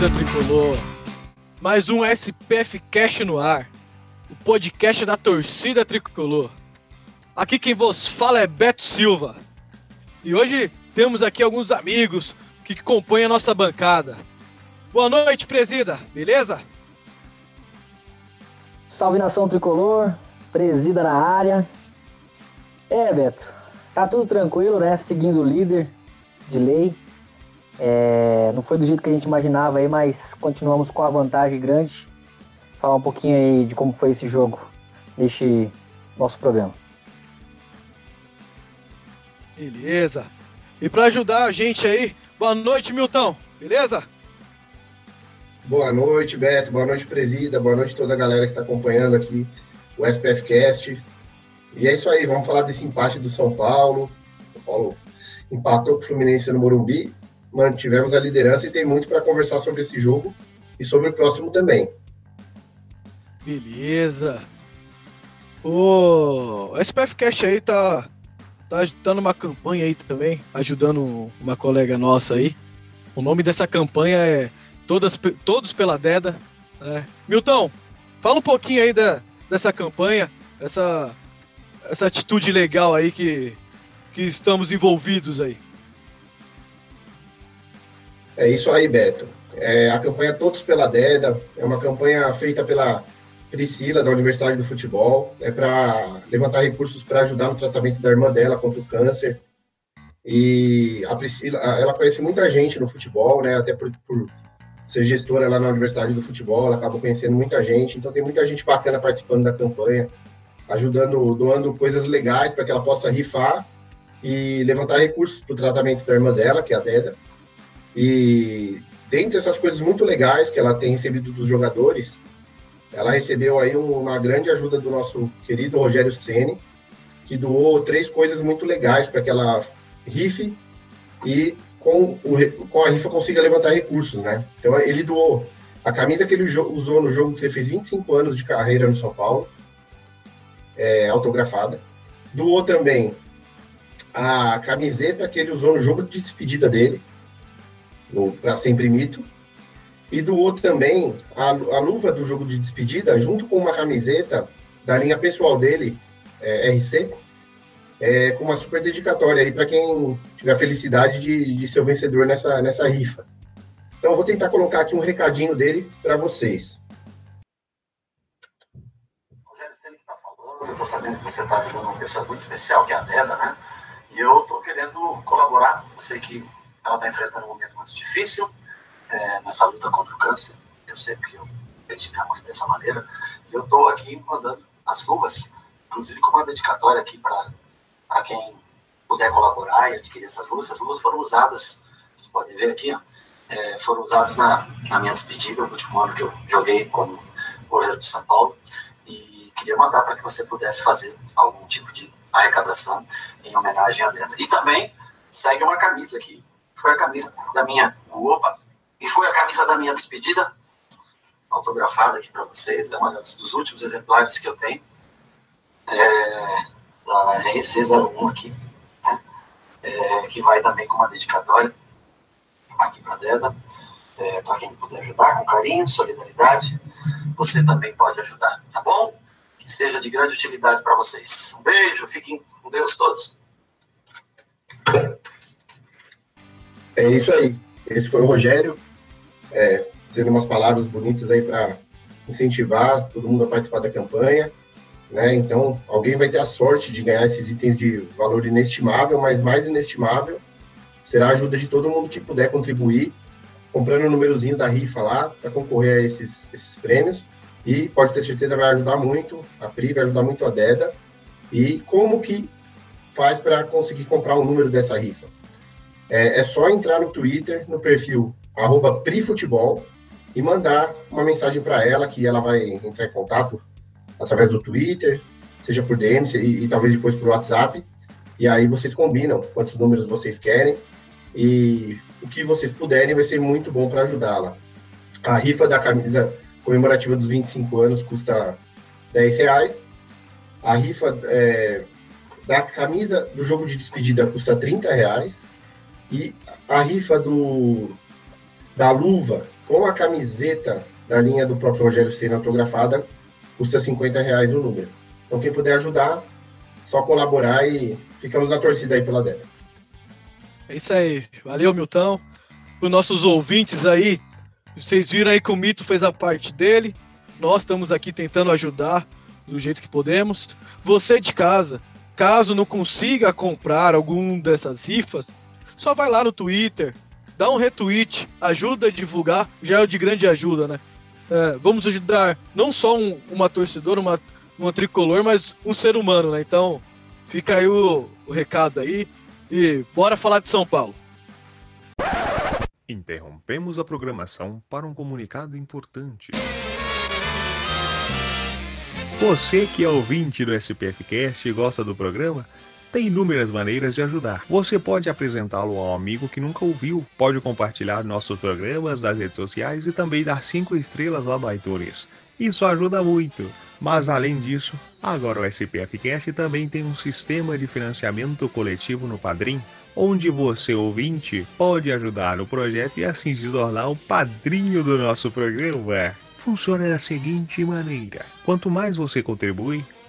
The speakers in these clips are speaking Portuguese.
Torcida tricolor! Mais um SPF Cast no ar, o podcast da torcida tricolor. Aqui quem vos fala é Beto Silva. E hoje temos aqui alguns amigos que compõem a nossa bancada. Boa noite, presida, beleza? Salve nação tricolor, presida na área. É, Beto, tá tudo tranquilo, né? Seguindo o líder de lei. É, não foi do jeito que a gente imaginava aí, mas continuamos com a vantagem grande. Falar um pouquinho aí de como foi esse jogo neste nosso programa. Beleza. E para ajudar a gente aí, boa noite, Milton, beleza? Boa noite, Beto. Boa noite, Presida. Boa noite toda a galera que está acompanhando aqui o SPF Cast. E é isso aí, vamos falar desse empate do São Paulo. O Paulo empatou com o Fluminense no Morumbi, mantivemos a liderança e tem muito para conversar sobre esse jogo e sobre o próximo também. Beleza. O SPF Cast aí tá tá dando uma campanha aí também, ajudando uma colega nossa aí. O nome dessa campanha é Todas, Todos pela Deda. Né? Milton, fala um pouquinho aí da, dessa campanha, essa, essa atitude legal aí que, que estamos envolvidos aí. É isso aí, Beto. É, a campanha Todos pela Deda é uma campanha feita pela Priscila, da Universidade do Futebol, é para levantar recursos para ajudar no tratamento da irmã dela contra o câncer. E a Priscila, ela conhece muita gente no futebol, né? Até por, por ser gestora lá na Universidade do Futebol, ela acaba conhecendo muita gente. Então tem muita gente bacana participando da campanha, ajudando, doando coisas legais para que ela possa rifar e levantar recursos para o tratamento da irmã dela, que é a Deda. E dentre essas coisas muito legais que ela tem recebido dos jogadores, ela recebeu aí uma grande ajuda do nosso querido Rogério Ceni, que doou três coisas muito legais para que ela rife e com, o, com a rifa consiga levantar recursos, né? Então ele doou a camisa que ele usou no jogo que ele fez 25 anos de carreira no São Paulo, é, autografada. Doou também a camiseta que ele usou no jogo de despedida dele, para Sempre Mito e doou também a, a, luva do jogo de despedida, junto com uma camiseta da linha pessoal dele, é, RC, é, com uma super dedicatória aí para quem tiver a felicidade de, de ser o vencedor nessa, nessa rifa. Então, eu vou tentar colocar aqui um recadinho dele para vocês. Rogério, está falando, eu estou sabendo que você está ajudando uma pessoa muito especial, que é a Deda, né? E eu estou querendo colaborar. Eu sei que ela está enfrentando um momento muito difícil, é, nessa luta contra o câncer. Eu sei porque eu perdi minha mãe dessa maneira. E eu estou aqui mandando as luvas, inclusive com uma dedicatória aqui para quem puder colaborar e adquirir essas luvas. Essas luvas foram usadas, vocês podem ver aqui, é, foram usadas na, na minha despedida, no último ano que eu joguei como goleiro de São Paulo. E queria mandar para que você pudesse fazer algum tipo de arrecadação em homenagem à Denda. E também segue uma camisa aqui, foi a camisa da minha Opa, e foi a camisa da minha despedida, autografada aqui para vocês. É uma dos últimos exemplares que eu tenho. É, da RC01 aqui, né? é, que vai também com uma dedicatória aqui para a Deda. É, para quem puder ajudar, com carinho, solidariedade, você também pode ajudar, tá bom? Que seja de grande utilidade para vocês. Um beijo, fiquem com Deus todos. É isso aí. Esse foi o Rogério é, dizendo umas palavras bonitas aí para incentivar todo mundo a participar da campanha. Né? Então, alguém vai ter a sorte de ganhar esses itens de valor inestimável, mas mais inestimável será a ajuda de todo mundo que puder contribuir, comprando o númerozinho da rifa lá para concorrer a esses, esses prêmios. E pode ter certeza vai ajudar muito, a Pri vai ajudar muito a Deda. E como que faz para conseguir comprar um número dessa rifa? É, é só entrar no Twitter, no perfil prifutebol, e mandar uma mensagem para ela, que ela vai entrar em contato através do Twitter, seja por DM e, e talvez depois por WhatsApp. E aí vocês combinam quantos números vocês querem e o que vocês puderem vai ser muito bom para ajudá-la. A rifa da camisa comemorativa dos 25 anos custa 10 reais. A rifa é, da camisa do jogo de despedida custa 30 reais. E a rifa do, da luva com a camiseta da linha do próprio Rogério Senna autografada custa 50 reais o número. Então quem puder ajudar, só colaborar e ficamos na torcida aí pela Deda. É isso aí. Valeu, Milton. Os nossos ouvintes aí, vocês viram aí que o Mito fez a parte dele. Nós estamos aqui tentando ajudar do jeito que podemos. Você de casa, caso não consiga comprar algum dessas rifas, só vai lá no Twitter, dá um retweet, ajuda a divulgar, já é de grande ajuda, né? É, vamos ajudar não só um, uma torcedora, uma, uma tricolor, mas um ser humano, né? Então, fica aí o, o recado aí e bora falar de São Paulo. Interrompemos a programação para um comunicado importante. Você que é ouvinte do SPFcast e gosta do programa, tem inúmeras maneiras de ajudar. Você pode apresentá-lo a um amigo que nunca ouviu, pode compartilhar nossos programas nas redes sociais e também dar 5 estrelas lá no iTunes. Isso ajuda muito. Mas além disso, agora o SPFcast também tem um sistema de financiamento coletivo no Padrim, onde você, ouvinte, pode ajudar no projeto e assim se tornar o padrinho do nosso programa. Funciona da seguinte maneira: quanto mais você contribui,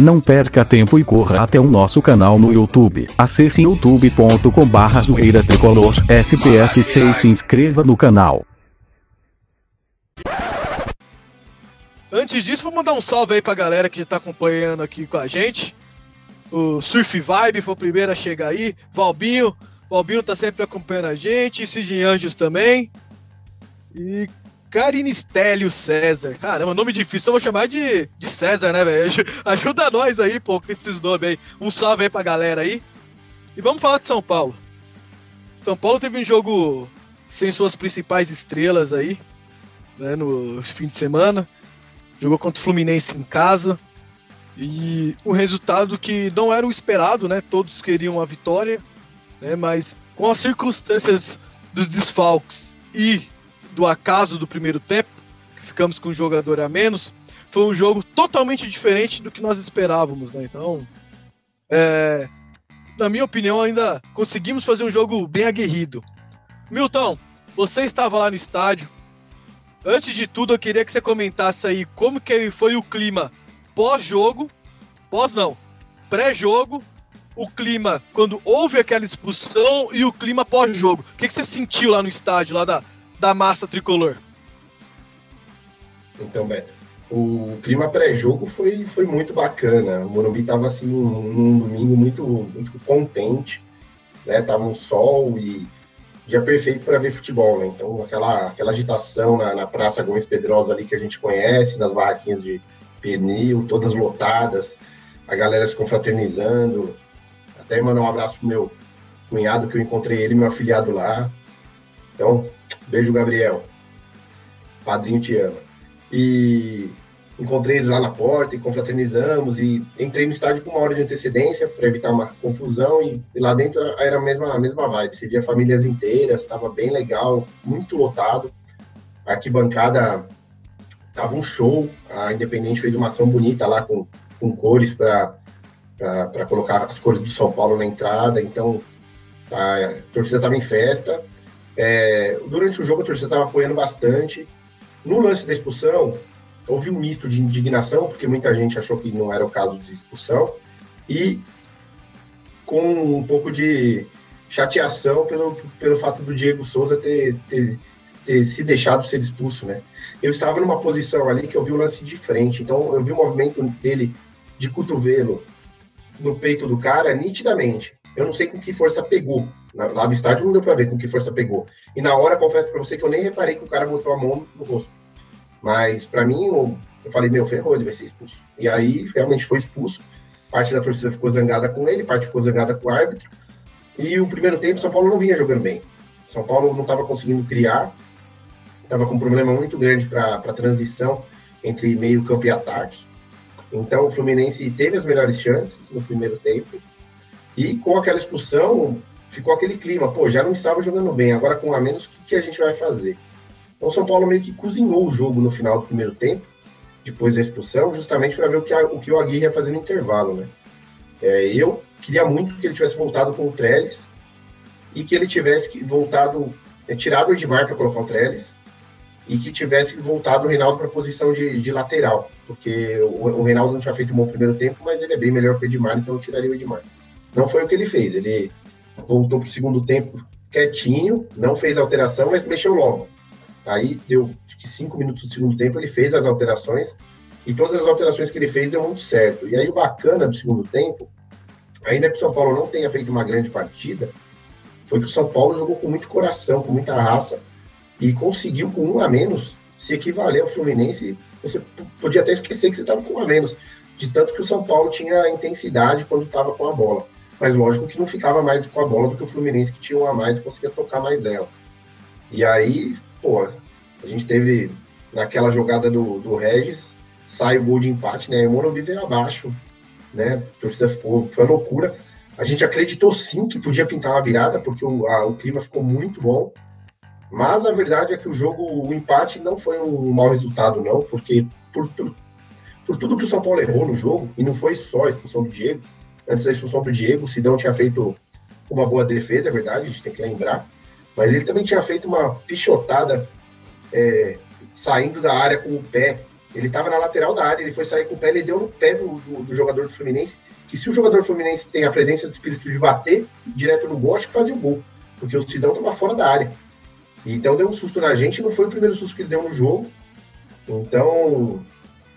Não perca tempo e corra até o nosso canal no YouTube. Acesse youtube.com barra zoeira tricolor SPF6 e se inscreva no canal. Antes disso, vou mandar um salve aí pra galera que tá acompanhando aqui com a gente. O Surf Vibe foi o primeiro a chegar aí. Valbinho, Valbinho tá sempre acompanhando a gente, Cidinho Anjos também. E Karine Stélio César. Caramba, nome difícil, eu vou chamar de, de César, né, velho? Ajuda nós aí, pô, com esses nomes aí. Um salve aí pra galera aí. E vamos falar de São Paulo. São Paulo teve um jogo sem suas principais estrelas aí, né, no fim de semana. Jogou contra o Fluminense em casa. E o resultado que não era o esperado, né? Todos queriam a vitória né? Mas com as circunstâncias dos desfalques e do acaso do primeiro tempo, que ficamos com um jogador a menos, foi um jogo totalmente diferente do que nós esperávamos, né? Então, é, na minha opinião, ainda conseguimos fazer um jogo bem aguerrido. Milton, você estava lá no estádio. Antes de tudo, eu queria que você comentasse aí como que foi o clima pós-jogo, pós não, pré-jogo o clima quando houve aquela expulsão e o clima pós-jogo. O que, que você sentiu lá no estádio, lá da, da massa tricolor? Então, Beto, o clima pré-jogo foi, foi muito bacana. O Morumbi estava assim, num domingo muito, muito contente, né? Tava um sol e dia perfeito para ver futebol, né? Então, aquela, aquela agitação na, na Praça Gomes Pedrosa ali que a gente conhece, nas barraquinhas de, pneu, todas lotadas, a galera se confraternizando. Até mandar um abraço pro meu cunhado, que eu encontrei ele, meu afiliado lá. Então, beijo, Gabriel. Padrinho te ama. E encontrei eles lá na porta e confraternizamos e entrei no estádio com uma hora de antecedência para evitar uma confusão e, lá dentro era, era, a mesma a mesma vibe, você via famílias inteiras, estava bem legal, muito lotado. A arquibancada tava um show, a Independente fez uma ação bonita lá com, com cores para para colocar as cores do São Paulo na entrada, então a torcida estava em festa. É, durante o jogo a torcida estava apoiando bastante. No lance da expulsão, houve um misto de indignação, porque muita gente achou que não era o caso de expulsão, e com um pouco de chateação pelo, pelo fato do Diego Souza ter, ter, ter se deixado ser expulso, né? Eu estava numa posição ali que eu vi o lance de frente, então eu vi o movimento dele de cotovelo no peito do cara nitidamente. Eu não sei com que força pegou. Lá do estádio não deu para ver com que força pegou. E na hora, confesso para você que eu nem reparei que o cara botou a mão no rosto. Mas para mim, eu, eu, falei, meu, ferrou, ele vai ser expulso. E aí realmente foi expulso. Parte da torcida ficou zangada com ele, parte ficou zangada com o árbitro. E o primeiro tempo, São Paulo não vinha jogando bem. São Paulo não estava conseguindo criar, estava com um problema muito grande para a transição entre meio campo e ataque. Então o Fluminense teve as melhores chances no primeiro tempo. E com aquela expulsão, ficou aquele clima, pô, já não estava jogando bem, agora com a menos, o que, que a gente vai fazer? Então, o São Paulo meio que cozinhou o jogo no final do primeiro tempo, depois da expulsão, justamente para ver o que, a, o que o Aguirre ia fazer no intervalo, né? É, eu queria muito que ele tivesse voltado com o Trellis e que ele tivesse voltado, é, tirado o Edmar para colocar o Trellis e que tivesse voltado o Reinaldo para a posição de, de, lateral, porque o, o, Reinaldo não tinha feito um bom primeiro tempo, mas ele é bem melhor que o Edmar, então eu tiraria o Edmar. Não foi o que ele fez, ele voltou para o segundo tempo quietinho, não fez alteração, mas mexeu logo. Aí deu acho que cinco minutos do segundo tempo, ele fez as alterações e todas as alterações que ele fez deu muito certo. E aí o bacana do segundo tempo, ainda que o São Paulo não tenha feito uma grande partida, foi que o São Paulo jogou com muito coração, com muita raça e conseguiu com um a menos se equivaler ao Fluminense. Você podia até esquecer que você estava com um a menos, de tanto que o São Paulo tinha intensidade quando estava com a bola. Mas lógico que não ficava mais com a bola do que o Fluminense, que tinha um a mais e conseguia tocar mais ela. E aí pô, a gente teve naquela jogada do, do Regis, sai o gol de empate, né? O Morumbi veio abaixo, né? A torcida ficou, foi uma loucura. A gente acreditou sim que podia pintar uma virada, porque o, a, o clima ficou muito bom. Mas a verdade é que o jogo, o empate não foi um mau resultado, não, porque por, por, por tudo que o São Paulo errou no jogo, e não foi só a expulsão do Diego, antes da expulsão do Diego, o Sidão tinha feito uma boa defesa, é verdade, a gente tem que lembrar. Mas ele também tinha feito uma pichotada é, saindo da área com o pé. Ele estava na lateral da área, ele foi sair com o pé, ele deu no pé do, do, do, jogador do Fluminense. Que se o jogador Fluminense tem a presença do espírito de bater direto no gol, acho que fazia o gol. Porque o Sidão estava fora da área. Então deu um susto na gente, não foi o primeiro susto que ele deu no jogo. Então,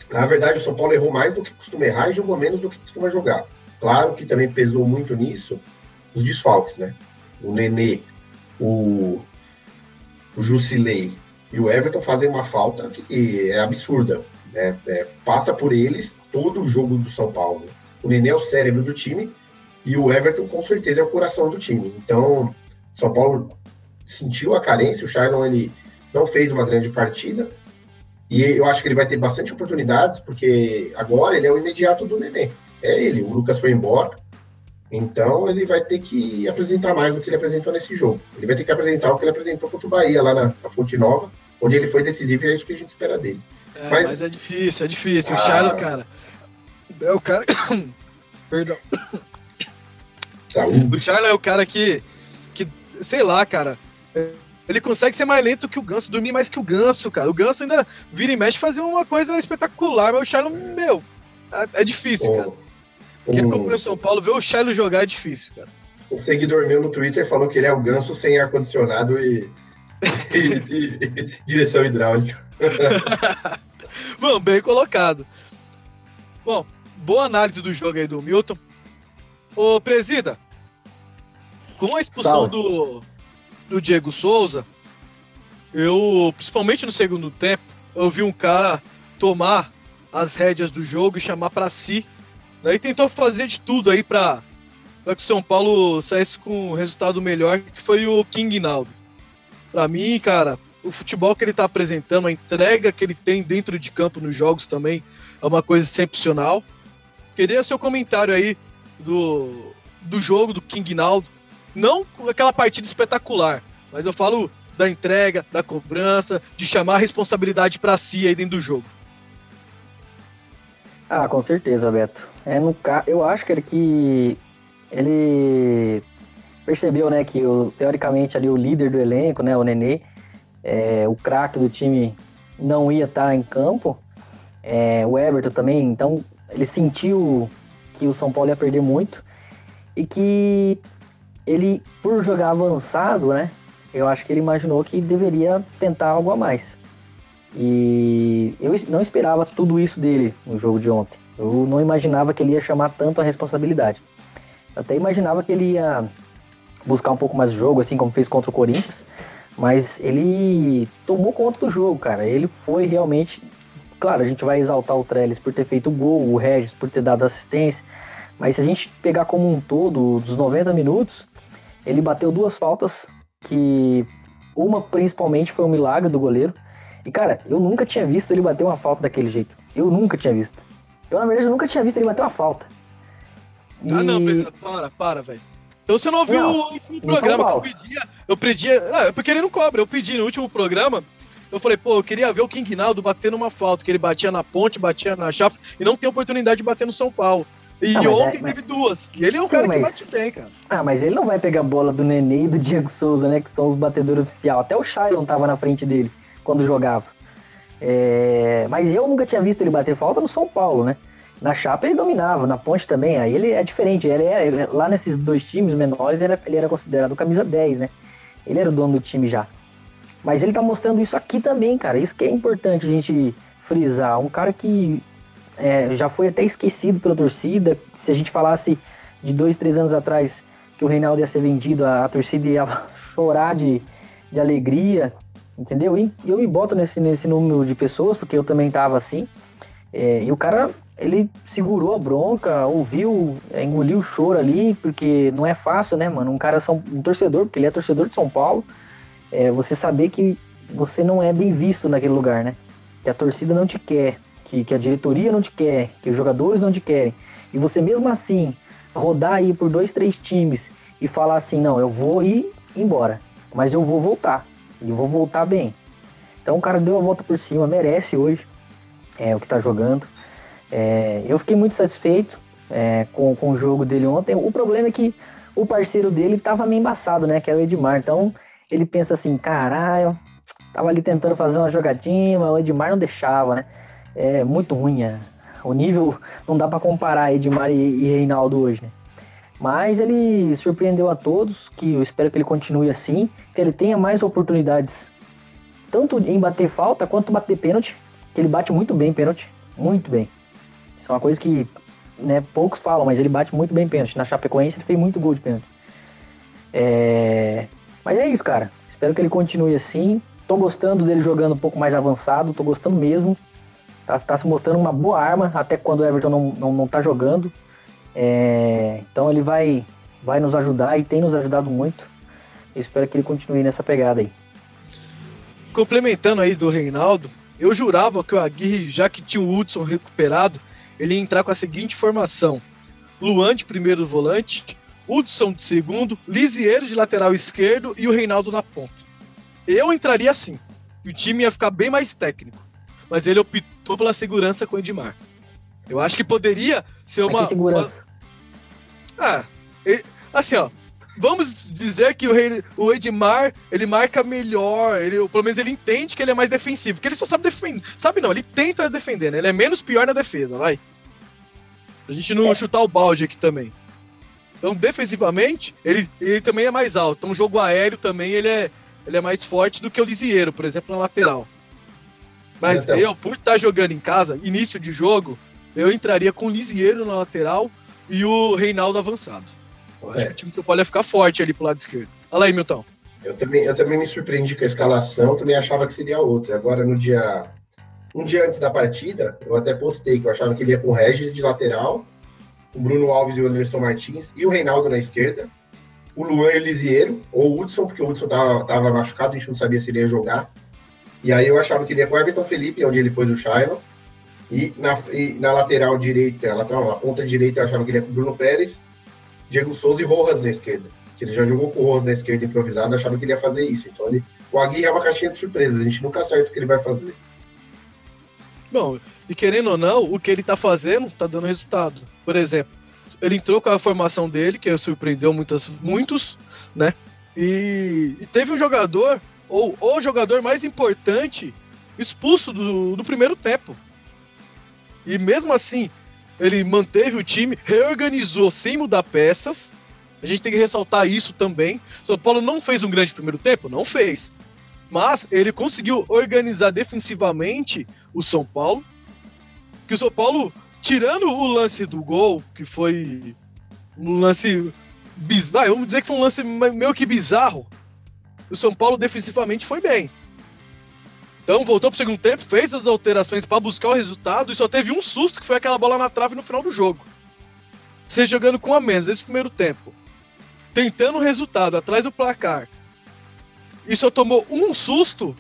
na verdade, o São Paulo errou mais do que costuma errar e jogou menos do que costuma jogar. Claro que também pesou muito nisso os desfalques, né? O Nenê, o, o Jusilei e o Everton fazem uma falta que é absurda. Né? É, passa por eles todo o jogo do São Paulo. O Nenê é o cérebro do time e o Everton, com certeza, é o coração do time. Então, São Paulo sentiu a carência. O Shailon ele não fez uma grande partida. E eu acho que ele vai ter bastante oportunidades, porque agora ele é o imediato do Nenê. É ele. O Lucas foi embora. Então ele vai ter que apresentar mais do que ele apresentou nesse jogo. Ele vai ter que apresentar o que ele apresentou contra o Bahia lá na, na Fonte Nova, onde ele foi decisivo e é isso que a gente espera dele. É, mas... mas... é difícil, é difícil. Ah... O Charles, cara. É o cara. Perdão. Saúde. O Charles é o cara que. que sei lá, cara. Ele consegue ser mais lento que o Ganso, dormir mais que o Ganso, cara. O Ganso ainda vira e mexe fazer uma coisa espetacular, mas o Charles, meu, é, é difícil, oh. cara. Quem acompanha o São Paulo, ver o Shiloh jogar é difícil, cara. O seguidor meu no Twitter falou que ele é o ganso sem ar-condicionado e, e, e, direção hidráulica. Bom, bem colocado. Bom, boa análise do jogo aí do Milton. Ô, Presida, com a expulsão do, do Diego Souza, eu, principalmente no segundo tempo, eu vi um cara tomar as rédeas do jogo e chamar para si. Daí tentou fazer de tudo aí para que o São Paulo saísse com um resultado melhor, que foi o King Naldo. Para mim, cara, o futebol que ele tá apresentando, a entrega que ele tem dentro de campo nos jogos também é uma coisa excepcional. Queria seu comentário aí do, do jogo do King Naldo. Não aquela partida espetacular, mas eu falo da entrega, da cobrança, de chamar a responsabilidade para si aí dentro do jogo. Ah, com certeza, Beto. É no ca... Eu acho que ele que ele percebeu, né, que o, teoricamente ali o líder do elenco, né, o Nenê, é, o craque do time não ia estar tá em campo, é, o Everton também, então ele sentiu que o São Paulo ia perder muito e que ele, por jogar avançado, né, eu acho que ele imaginou que deveria tentar algo a mais. E eu não esperava tudo isso dele no jogo de ontem. Eu não imaginava que ele ia chamar tanto a responsabilidade. Eu até imaginava que ele ia buscar um pouco mais o jogo, assim como fez contra o Corinthians. Mas ele tomou conta do jogo, cara. Ele foi realmente. Claro, a gente vai exaltar o Trellis por ter feito o gol, o Regis por ter dado assistência. Mas se a gente pegar como um todo, dos 90 minutos, ele bateu duas faltas que uma principalmente foi um milagre do goleiro. E cara, eu nunca tinha visto ele bater uma falta daquele jeito. Eu nunca tinha visto. Eu na verdade eu nunca tinha visto ele bater uma falta. E... Ah não, para, para, velho. Então você não ouviu não, o último programa que eu pedia. Eu pedia. Ah, porque ele não cobra. Eu pedi no último programa. Eu falei, pô, eu queria ver o King Naldo batendo uma falta, que ele batia na ponte, batia na chave, e não tem oportunidade de bater no São Paulo. E ah, ontem é, mas... teve duas. E ele é um Sim, cara mas... que bate bem, cara. Ah, mas ele não vai pegar a bola do Nenê e do Diego Souza, né? Que são os batedores oficiais. Até o Shailon tava na frente dele quando jogava. É... Mas eu nunca tinha visto ele bater falta no São Paulo, né? Na chapa ele dominava, na ponte também. Aí ele é diferente. Ele é, lá nesses dois times menores, ele era, ele era considerado camisa 10, né? Ele era o dono do time já. Mas ele tá mostrando isso aqui também, cara. Isso que é importante a gente frisar. Um cara que é, já foi até esquecido pela torcida. Se a gente falasse de dois, três anos atrás que o Reinaldo ia ser vendido, a, a torcida ia chorar de, de alegria, entendeu? E eu me boto nesse, nesse número de pessoas, porque eu também tava assim. É, e o cara, ele segurou a bronca, ouviu, é, engoliu o choro ali, porque não é fácil, né, mano? Um cara, um torcedor, porque ele é torcedor de São Paulo, é, você saber que você não é bem visto naquele lugar, né? Que a torcida não te quer, que, que a diretoria não te quer, que os jogadores não te querem, e você mesmo assim rodar aí por dois, três times e falar assim, não, eu vou ir embora, mas eu vou voltar, e vou voltar bem. Então o cara deu a volta por cima, merece hoje é, o que tá jogando. É, eu fiquei muito satisfeito é, com, com o jogo dele ontem. O problema é que o parceiro dele tava meio embaçado, né? Que é o Edmar. Então ele pensa assim, caralho, tava ali tentando fazer uma jogadinha, mas o Edmar não deixava, né? é muito ruim. É. O nível não dá para comparar Edmar e, e Reinaldo hoje, né? Mas ele surpreendeu a todos, que eu espero que ele continue assim, que ele tenha mais oportunidades, tanto em bater falta quanto bater pênalti, que ele bate muito bem pênalti, muito bem. Isso é uma coisa que né, poucos falam, mas ele bate muito bem pênalti. Na Chapecoense ele fez muito gol de pênalti. É... Mas é isso, cara. Espero que ele continue assim. Tô gostando dele jogando um pouco mais avançado, tô gostando mesmo. Tá, tá se mostrando uma boa arma, até quando o Everton não, não, não tá jogando. É, então ele vai, vai nos ajudar e tem nos ajudado muito. Eu espero que ele continue nessa pegada aí. Complementando aí do Reinaldo, eu jurava que o Aguirre, já que tinha o Hudson recuperado, ele ia entrar com a seguinte formação: Luan de primeiro volante, Hudson de segundo, Lisieiro de lateral esquerdo e o Reinaldo na ponta. Eu entraria assim. E o time ia ficar bem mais técnico mas ele optou pela segurança com o Edmar. Eu acho que poderia ser uma. segurança? Ah, assim, ó. Vamos dizer que o, rei, o Edmar, ele marca melhor, ele, pelo menos ele entende que ele é mais defensivo, porque ele só sabe defender. Sabe não, ele tenta defender, né? Ele é menos pior na defesa, vai. A gente não é. chutar o balde aqui também. Então, defensivamente, ele, ele também é mais alto. Então, jogo aéreo também, ele é, ele é mais forte do que o Lisieiro, por exemplo, na lateral. Mas então. eu, por estar jogando em casa, início de jogo, eu entraria com o Lisieiro na lateral e o Reinaldo avançado. Eu acho é. que o time do Paulo ia ficar forte ali pro lado esquerdo. Olha aí, Milton. Eu também, eu também me surpreendi com a escalação, também achava que seria outra. Agora, no dia Um dia antes da partida, eu até postei que eu achava que ele ia com o Regis de lateral, o Bruno Alves e o Anderson Martins e o Reinaldo na esquerda, o Luan Elisiero, ou o Hudson, porque o Hudson tava, tava machucado, a gente não sabia se ele ia jogar. E aí eu achava que ele ia com o Everton Felipe, onde ele pôs o Shailon. E na, e na lateral direita, lateral, na ponta direita, eu achava que ele ia com o Bruno Pérez, Diego Souza e Rojas na esquerda. Que ele já jogou com o Rojas na esquerda improvisado, achava que ele ia fazer isso. Então ele, o Aguirre é uma caixinha de surpresas, a gente nunca acerta o que ele vai fazer. Bom, e querendo ou não, o que ele tá fazendo tá dando resultado. Por exemplo, ele entrou com a formação dele, que surpreendeu muitas, muitos, né? E, e teve um jogador, ou o jogador mais importante, expulso do, do primeiro tempo. E mesmo assim, ele manteve o time, reorganizou sem mudar peças. A gente tem que ressaltar isso também. São Paulo não fez um grande primeiro tempo? Não fez. Mas ele conseguiu organizar defensivamente o São Paulo. Que o São Paulo, tirando o lance do gol, que foi um lance bizarro, vamos dizer que foi um lance meio que bizarro. O São Paulo defensivamente foi bem. Então voltou pro segundo tempo, fez as alterações para buscar o resultado e só teve um susto que foi aquela bola na trave no final do jogo. Você jogando com a menos esse primeiro tempo, tentando o resultado atrás do placar, e só tomou um susto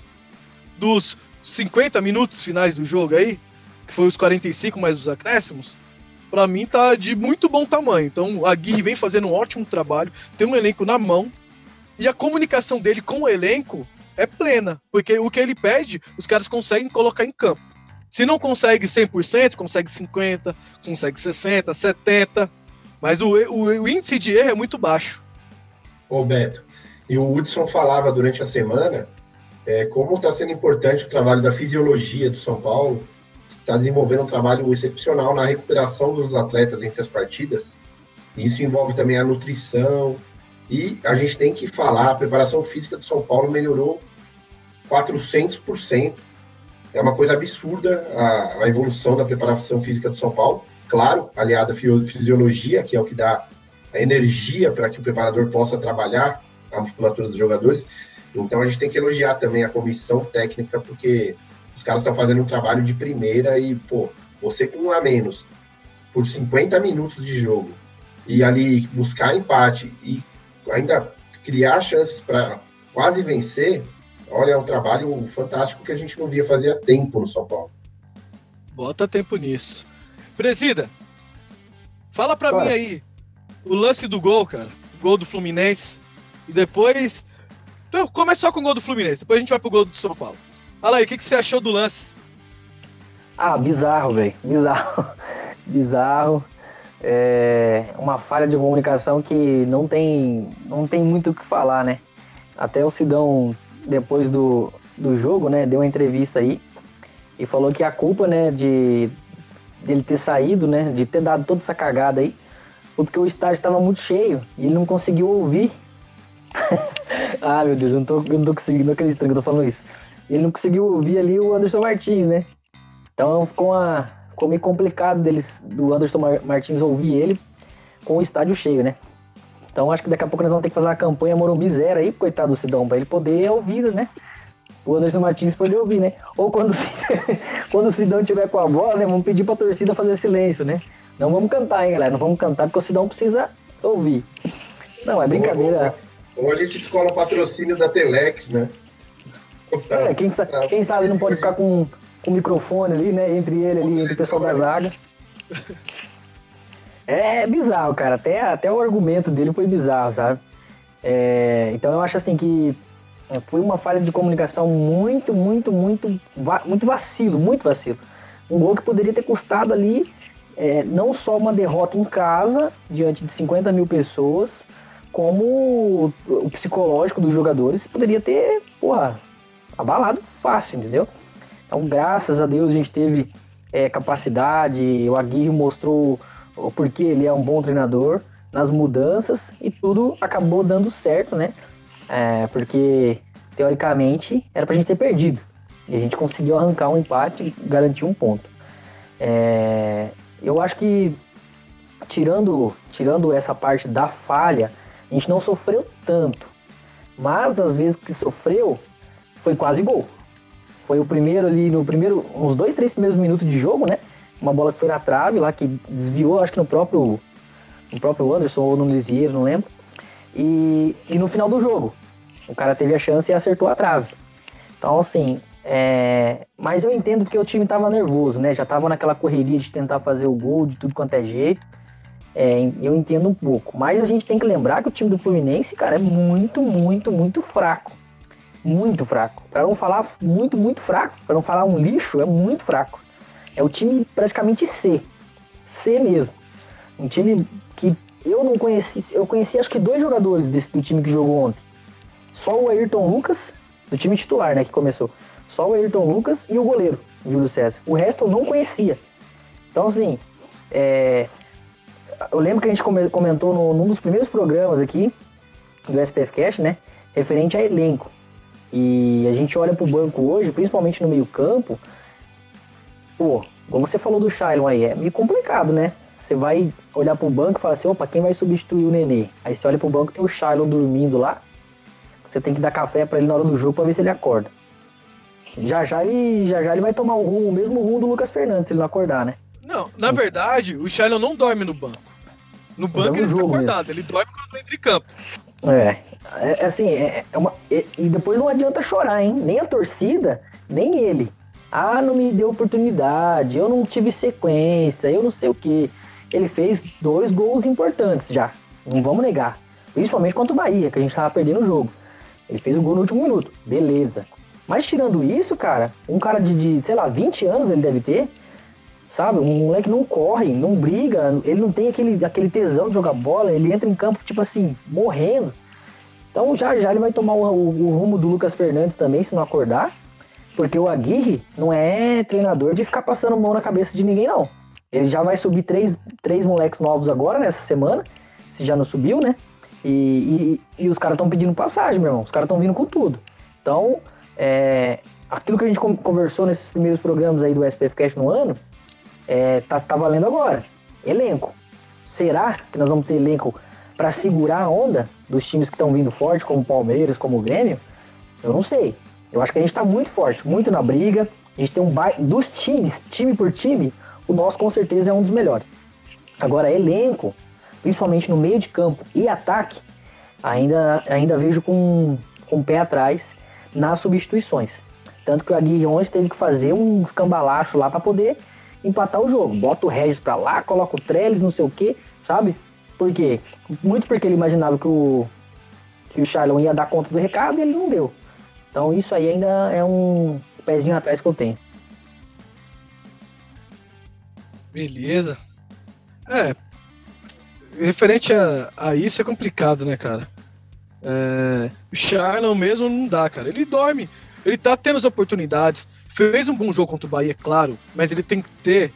dos 50 minutos finais do jogo aí, que foi os 45 mais os acréscimos, para mim tá de muito bom tamanho. Então a Guirre vem fazendo um ótimo trabalho, tem um elenco na mão, e a comunicação dele com o elenco é plena, porque o que ele pede, os caras conseguem colocar em campo. Se não consegue 100%, consegue 50%, consegue 60%, 70%, mas o, o, o índice de erro é muito baixo. Ô Beto, e o Hudson falava durante a semana é, como está sendo importante o trabalho da fisiologia do São Paulo, está desenvolvendo um trabalho excepcional na recuperação dos atletas entre as partidas. Isso envolve também a nutrição. E a gente tem que falar, a preparação física do São Paulo melhorou 400%. É uma coisa absurda a, a evolução da preparação física do São Paulo. Claro, aliada à fisiologia, que é o que dá a energia para que o preparador possa trabalhar a musculatura dos jogadores. Então a gente tem que elogiar também a comissão técnica, porque os caras estão fazendo um trabalho de primeira e, pô, você com um a menos por 50 minutos de jogo e ali buscar empate e ainda criar chances para quase vencer, olha, é um trabalho fantástico que a gente não via fazer há tempo no São Paulo. Bota tempo nisso. Presida, fala para mim aí o lance do gol, cara. O gol do Fluminense. E depois. Então, começou com o gol do Fluminense, depois a gente vai pro gol do São Paulo. Fala aí, o que, que você achou do lance? Ah, bizarro, velho. Bizarro. bizarro. É uma falha de comunicação que não tem, não tem muito o que falar, né? Até o Sidão, depois do, do jogo, né, deu uma entrevista aí e falou que a culpa, né, de dele ter saído, né, de ter dado toda essa cagada aí, foi porque o estádio estava muito cheio e ele não conseguiu ouvir ah, meu Deus, eu não tô, eu não tô conseguindo, não acreditando que eu tô falando isso. Ele não conseguiu ouvir ali o Anderson Martins, né? Então ficou, uma, ficou meio complicado deles, do Anderson Martins ouvir ele com o estádio cheio, né? Então acho que daqui a pouco nós vamos ter que fazer uma campanha Morumbi Zero aí, coitado do Sidão, pra ele poder ouvir, né? O Anderson Martins poder ouvir, né? Ou quando, quando o Sidão tiver com a bola, né? Vamos pedir pra torcida fazer silêncio, né? Não vamos cantar, hein, galera? Não vamos cantar porque o Sidão precisa ouvir. Não, é brincadeira. Ou a gente descola o patrocínio da Telex, né? É, quem, quem sabe não pode ficar com o microfone ali, né? Entre ele ali, entre o pessoal da zaga. É bizarro, cara. Até, até o argumento dele foi bizarro, sabe? É, então eu acho assim que é, foi uma falha de comunicação muito, muito, muito, muito vacilo, muito vacilo. Um gol que poderia ter custado ali é, não só uma derrota em casa, diante de 50 mil pessoas, como o psicológico dos jogadores poderia ter, porra, abalado fácil, entendeu? Então, graças a Deus, a gente teve é, capacidade, o Aguirre mostrou o porquê ele é um bom treinador nas mudanças e tudo acabou dando certo, né? É, porque, teoricamente, era pra gente ter perdido. E a gente conseguiu arrancar um empate e garantir um ponto. É, eu acho que, tirando, tirando essa parte da falha, a gente não sofreu tanto. Mas as vezes que sofreu, foi quase gol. Foi o primeiro ali, no primeiro, uns dois, três primeiros minutos de jogo, né? Uma bola que foi na trave lá, que desviou, acho que no próprio, no próprio Anderson ou no Lisieiro, não lembro. E, e no final do jogo, o cara teve a chance e acertou a trave. Então, assim, é... mas eu entendo porque o time tava nervoso, né? Já tava naquela correria de tentar fazer o gol de tudo quanto é jeito. É, eu entendo um pouco. Mas a gente tem que lembrar que o time do Fluminense, cara, é muito, muito, muito fraco. Muito fraco. Para não falar muito, muito fraco, para não falar um lixo, é muito fraco. É o time praticamente C. C mesmo. Um time que eu não conheci, eu conheci acho que dois jogadores desse, do time que jogou ontem. Só o Ayrton Lucas, do time titular, né, que começou. Só o Ayrton Lucas e o goleiro, Júlio César. O resto eu não conhecia. Então, assim, é, eu lembro que a gente comentou no, num dos primeiros programas aqui do SPF Cash, né? Referente a elenco. E a gente olha pro banco hoje, principalmente no meio campo, pô, como você falou do Shailon aí, é meio complicado, né? Você vai olhar pro banco e falar assim, opa, quem vai substituir o Nenê? Aí você olha pro banco tem o Shailon dormindo lá. Você tem que dar café para ele na hora do jogo para ver se ele acorda. Já já ele, já já ele vai tomar o, rumo, o mesmo rumo do Lucas Fernandes se ele não acordar, né? Não, na verdade, o Shailon não dorme no banco. No banco ele fica acordado, mesmo. ele dorme quando entra em campo. É, é, é assim, é, é uma, é, e depois não adianta chorar, hein? Nem a torcida, nem ele. Ah, não me deu oportunidade, eu não tive sequência, eu não sei o que. Ele fez dois gols importantes já, não vamos negar. Principalmente contra o Bahia, que a gente tava perdendo o jogo. Ele fez o gol no último minuto, beleza. Mas tirando isso, cara, um cara de, de sei lá, 20 anos ele deve ter, Sabe? Um moleque não corre, não briga, ele não tem aquele, aquele tesão de jogar bola, ele entra em campo, tipo assim, morrendo. Então já já ele vai tomar o, o, o rumo do Lucas Fernandes também, se não acordar. Porque o Aguirre não é treinador de ficar passando mão na cabeça de ninguém, não. Ele já vai subir três, três moleques novos agora, nessa semana, se já não subiu, né? E, e, e os caras estão pedindo passagem, meu irmão. Os caras estão vindo com tudo. Então, é, aquilo que a gente conversou nesses primeiros programas aí do SPF Cash no ano, é, tá, tá valendo agora. Elenco. Será que nós vamos ter elenco para segurar a onda dos times que estão vindo forte, como o Palmeiras, como o Grêmio? Eu não sei. Eu acho que a gente está muito forte, muito na briga. A gente tem um bairro dos times, time por time, o nosso com certeza é um dos melhores. Agora, elenco, principalmente no meio de campo e ataque, ainda, ainda vejo com, com o pé atrás nas substituições. Tanto que o Aguirre ontem teve que fazer um escambalacho lá para poder empatar o jogo. Bota o Regis pra lá, coloca o Trellis, não sei o que, sabe? Por quê? Muito porque ele imaginava que o, que o Charlon ia dar conta do recado e ele não deu. Então isso aí ainda é um pezinho atrás que eu tenho. Beleza. É. Referente a, a isso é complicado, né, cara? É, o Charlon mesmo não dá, cara. Ele dorme. Ele tá tendo as oportunidades. Fez um bom jogo contra o Bahia, claro, mas ele tem que ter.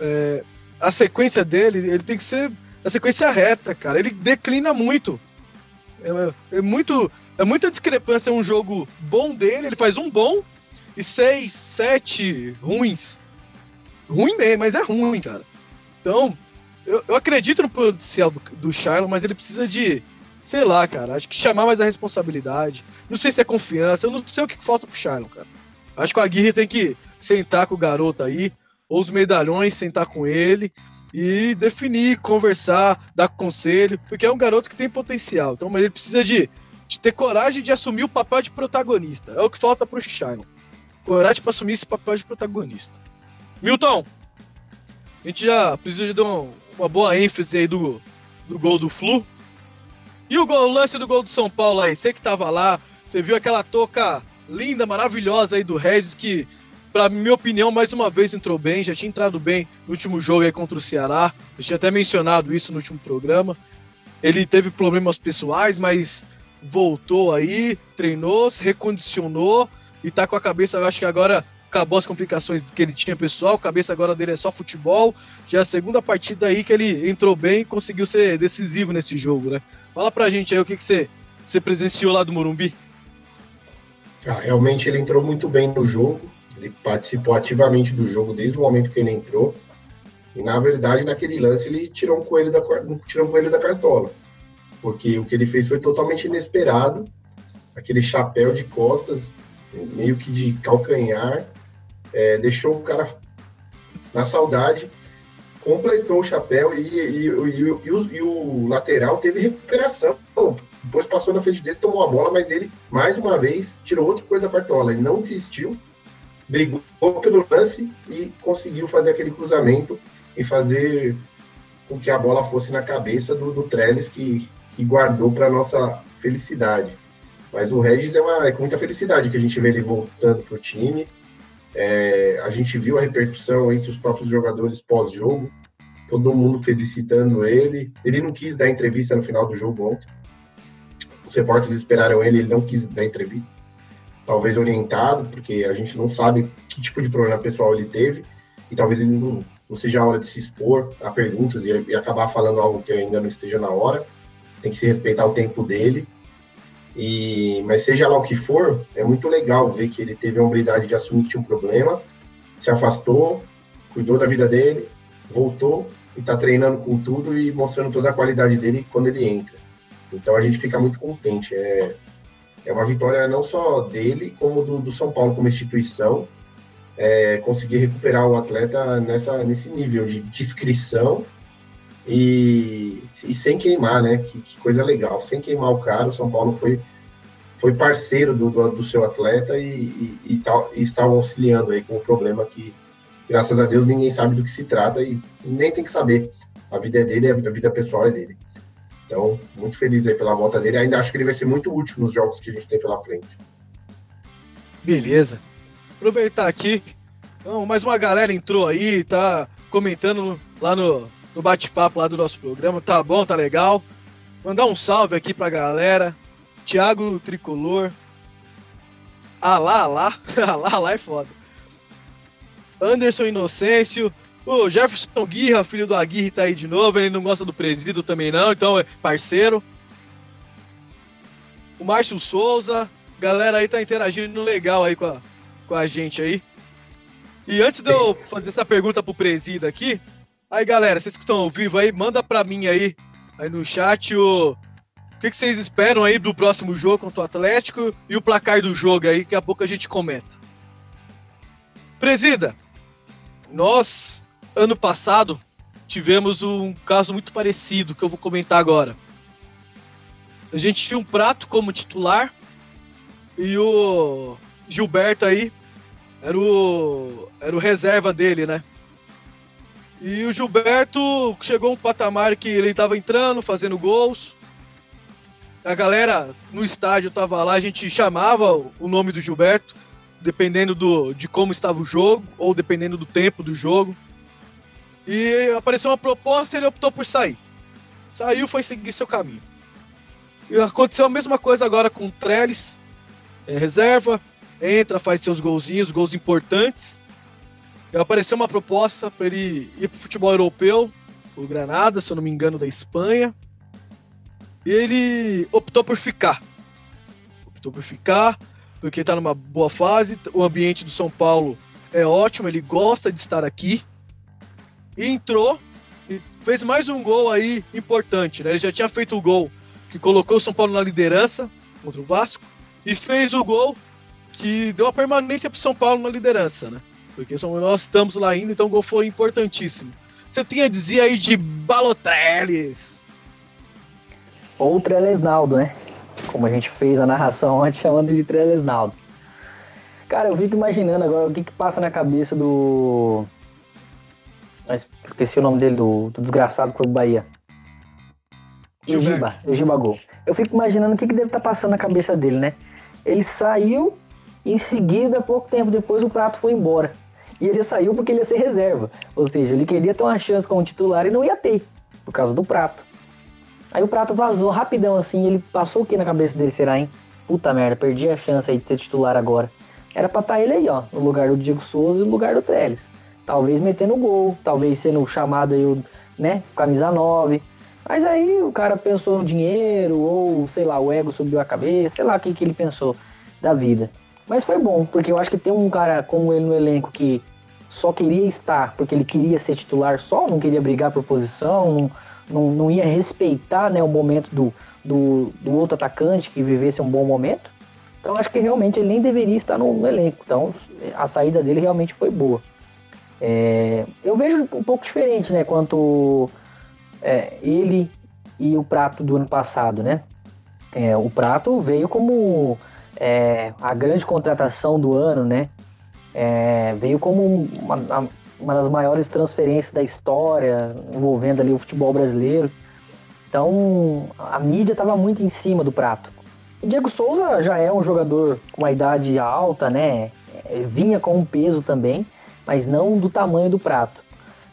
É, a sequência dele, ele tem que ser a sequência reta, cara. Ele declina muito. É, é muito. É muita discrepância um jogo bom dele, ele faz um bom e seis, sete ruins. Ruim mesmo, mas é ruim, cara. Então, eu, eu acredito no potencial do, do Shiloh, mas ele precisa de, sei lá, cara, acho que chamar mais a responsabilidade. Não sei se é confiança, eu não sei o que falta pro Shiloh, cara. Acho que o Aguirre tem que sentar com o garoto aí, ou os medalhões sentar com ele e definir, conversar, dar conselho, porque é um garoto que tem potencial. Então, mas ele precisa de, de ter coragem de assumir o papel de protagonista. É o que falta pro Shiloh. Coragem para assumir esse papel de protagonista. Milton, a gente já precisa de dar uma boa ênfase aí do, do gol do Flu. E o, gol, o lance do gol do São Paulo aí? Você que tava lá, você viu aquela toca linda, maravilhosa aí do Regis, que, pra minha opinião, mais uma vez entrou bem, já tinha entrado bem no último jogo aí contra o Ceará. Eu tinha até mencionado isso no último programa. Ele teve problemas pessoais, mas voltou aí, treinou, se recondicionou e tá com a cabeça, eu acho que agora acabou as complicações que ele tinha pessoal, a cabeça agora dele é só futebol. Já é a segunda partida aí que ele entrou bem e conseguiu ser decisivo nesse jogo, né? Fala pra gente aí o que, que você, você presenciou lá do Morumbi. Ah, realmente ele entrou muito bem no jogo, ele participou ativamente do jogo desde o momento que ele entrou. E na verdade, naquele lance, ele tirou um coelho da, tirou um coelho da cartola. Porque o que ele fez foi totalmente inesperado. Aquele chapéu de costas meio que de calcanhar, é, deixou o cara na saudade, completou o chapéu e, e, e, o, e, o, lateral teve recuperação. Depois passou na frente dele, tomou a bola, mas ele, mais uma vez, tirou outra coisa da cartola. Ele não desistiu, brigou pelo lance e conseguiu fazer aquele cruzamento e fazer com que a bola fosse na cabeça do, do Trellis, que, que guardou para nossa felicidade. Mas o Regis é, uma, é com muita felicidade que a gente vê ele voltando para o time. É, a gente viu a repercussão entre os próprios jogadores pós-jogo, todo mundo felicitando ele. Ele não quis dar entrevista no final do jogo ontem. Os repórteres esperaram ele, ele não quis dar entrevista. Talvez orientado, porque a gente não sabe que tipo de problema pessoal ele teve, e talvez ele não, não seja a hora de se expor a perguntas e, e acabar falando algo que ainda não esteja na hora. Tem que se respeitar o tempo dele. E, mas seja lá o que for, é muito legal ver que ele teve a humildade de assumir que tinha um problema, se afastou, cuidou da vida dele, voltou e está treinando com tudo e mostrando toda a qualidade dele quando ele entra. Então a gente fica muito contente. É, é uma vitória não só dele, como do, do São Paulo como instituição, é, conseguir recuperar o atleta nessa, nesse nível de descrição e, e sem queimar, né? Que, que, coisa legal, sem queimar o cara, o São Paulo foi, foi parceiro do, do, do seu atleta e, e, e, tal, e está auxiliando aí com o problema que, graças a Deus, ninguém sabe do que se trata e nem tem que saber. A vida é dele, a vida pessoal é dele. Então, muito feliz aí pela volta dele. Ainda acho que ele vai ser muito útil nos jogos que a gente tem pela frente. Beleza. Aproveitar aqui. Então, mais uma galera entrou aí, tá comentando lá no, no bate-papo lá do nosso programa. Tá bom, tá legal. Mandar um salve aqui pra galera. Thiago Tricolor. Alá, alá. alá, alá é foda. Anderson Inocêncio. O Jefferson Guirra, filho do Aguirre, tá aí de novo. Ele não gosta do presídio também, não, então é parceiro. O Márcio Souza. Galera aí tá interagindo legal aí com a, com a gente aí. E antes de eu fazer essa pergunta pro presídio aqui, Aí, galera, vocês que estão ao vivo aí, manda pra mim aí, aí no chat o. O que, que vocês esperam aí do próximo jogo contra o Atlético e o placar do jogo aí, que a pouco a gente comenta. Presida, nós, ano passado, tivemos um caso muito parecido que eu vou comentar agora. A gente tinha um prato como titular e o Gilberto aí era o, era o reserva dele, né? E o Gilberto chegou a um patamar que ele estava entrando, fazendo gols. A galera no estádio estava lá, a gente chamava o nome do Gilberto, dependendo do, de como estava o jogo, ou dependendo do tempo do jogo. E apareceu uma proposta e ele optou por sair. Saiu, foi seguir seu caminho. E aconteceu a mesma coisa agora com o Trellis, é, reserva, entra, faz seus golzinhos, gols importantes. E apareceu uma proposta para ele ir para o futebol europeu, o Granada, se eu não me engano, da Espanha. E ele optou por ficar. Optou por ficar, porque está numa boa fase. O ambiente do São Paulo é ótimo, ele gosta de estar aqui. E entrou e fez mais um gol aí importante, né? Ele já tinha feito o gol que colocou o São Paulo na liderança contra o Vasco e fez o gol que deu a permanência para o São Paulo na liderança, né? Porque nós estamos lá ainda, então o gol foi importantíssimo. Você tinha a dizer aí de Baloteles. Ou Trelesnaldo, né? Como a gente fez a narração antes chamando de Trelesnaldo. Cara, eu fico imaginando agora o que, que passa na cabeça do. Esqueci o nome dele, do, do desgraçado que foi o Bahia. Egiba, Egiba Gol. Eu fico imaginando o que, que deve estar tá passando na cabeça dele, né? Ele saiu em seguida, pouco tempo depois, o Prato foi embora. E ele saiu porque ele ia ser reserva. Ou seja, ele queria ter uma chance como titular e não ia ter, por causa do Prato. Aí o Prato vazou rapidão assim, ele passou o que na cabeça dele, será, hein? Puta merda, perdi a chance aí de ser titular agora. Era pra estar tá ele aí, ó, no lugar do Diego Souza e no lugar do Trellis. Talvez metendo gol, talvez sendo chamado aí, né, camisa 9. Mas aí o cara pensou no dinheiro, ou sei lá, o ego subiu a cabeça, sei lá o que, que ele pensou da vida. Mas foi bom, porque eu acho que tem um cara como ele no elenco que só queria estar porque ele queria ser titular só, não queria brigar por posição, não, não, não ia respeitar né, o momento do, do, do outro atacante que vivesse um bom momento. Então acho que realmente ele nem deveria estar no, no elenco. Então a saída dele realmente foi boa. É, eu vejo um pouco diferente, né? Quanto é, ele e o Prato do ano passado, né? É, o Prato veio como é, a grande contratação do ano, né? É, veio como uma, uma das maiores transferências da história, envolvendo ali o futebol brasileiro. Então a mídia estava muito em cima do Prato. O Diego Souza já é um jogador com uma idade alta, né? É, vinha com um peso também, mas não do tamanho do Prato.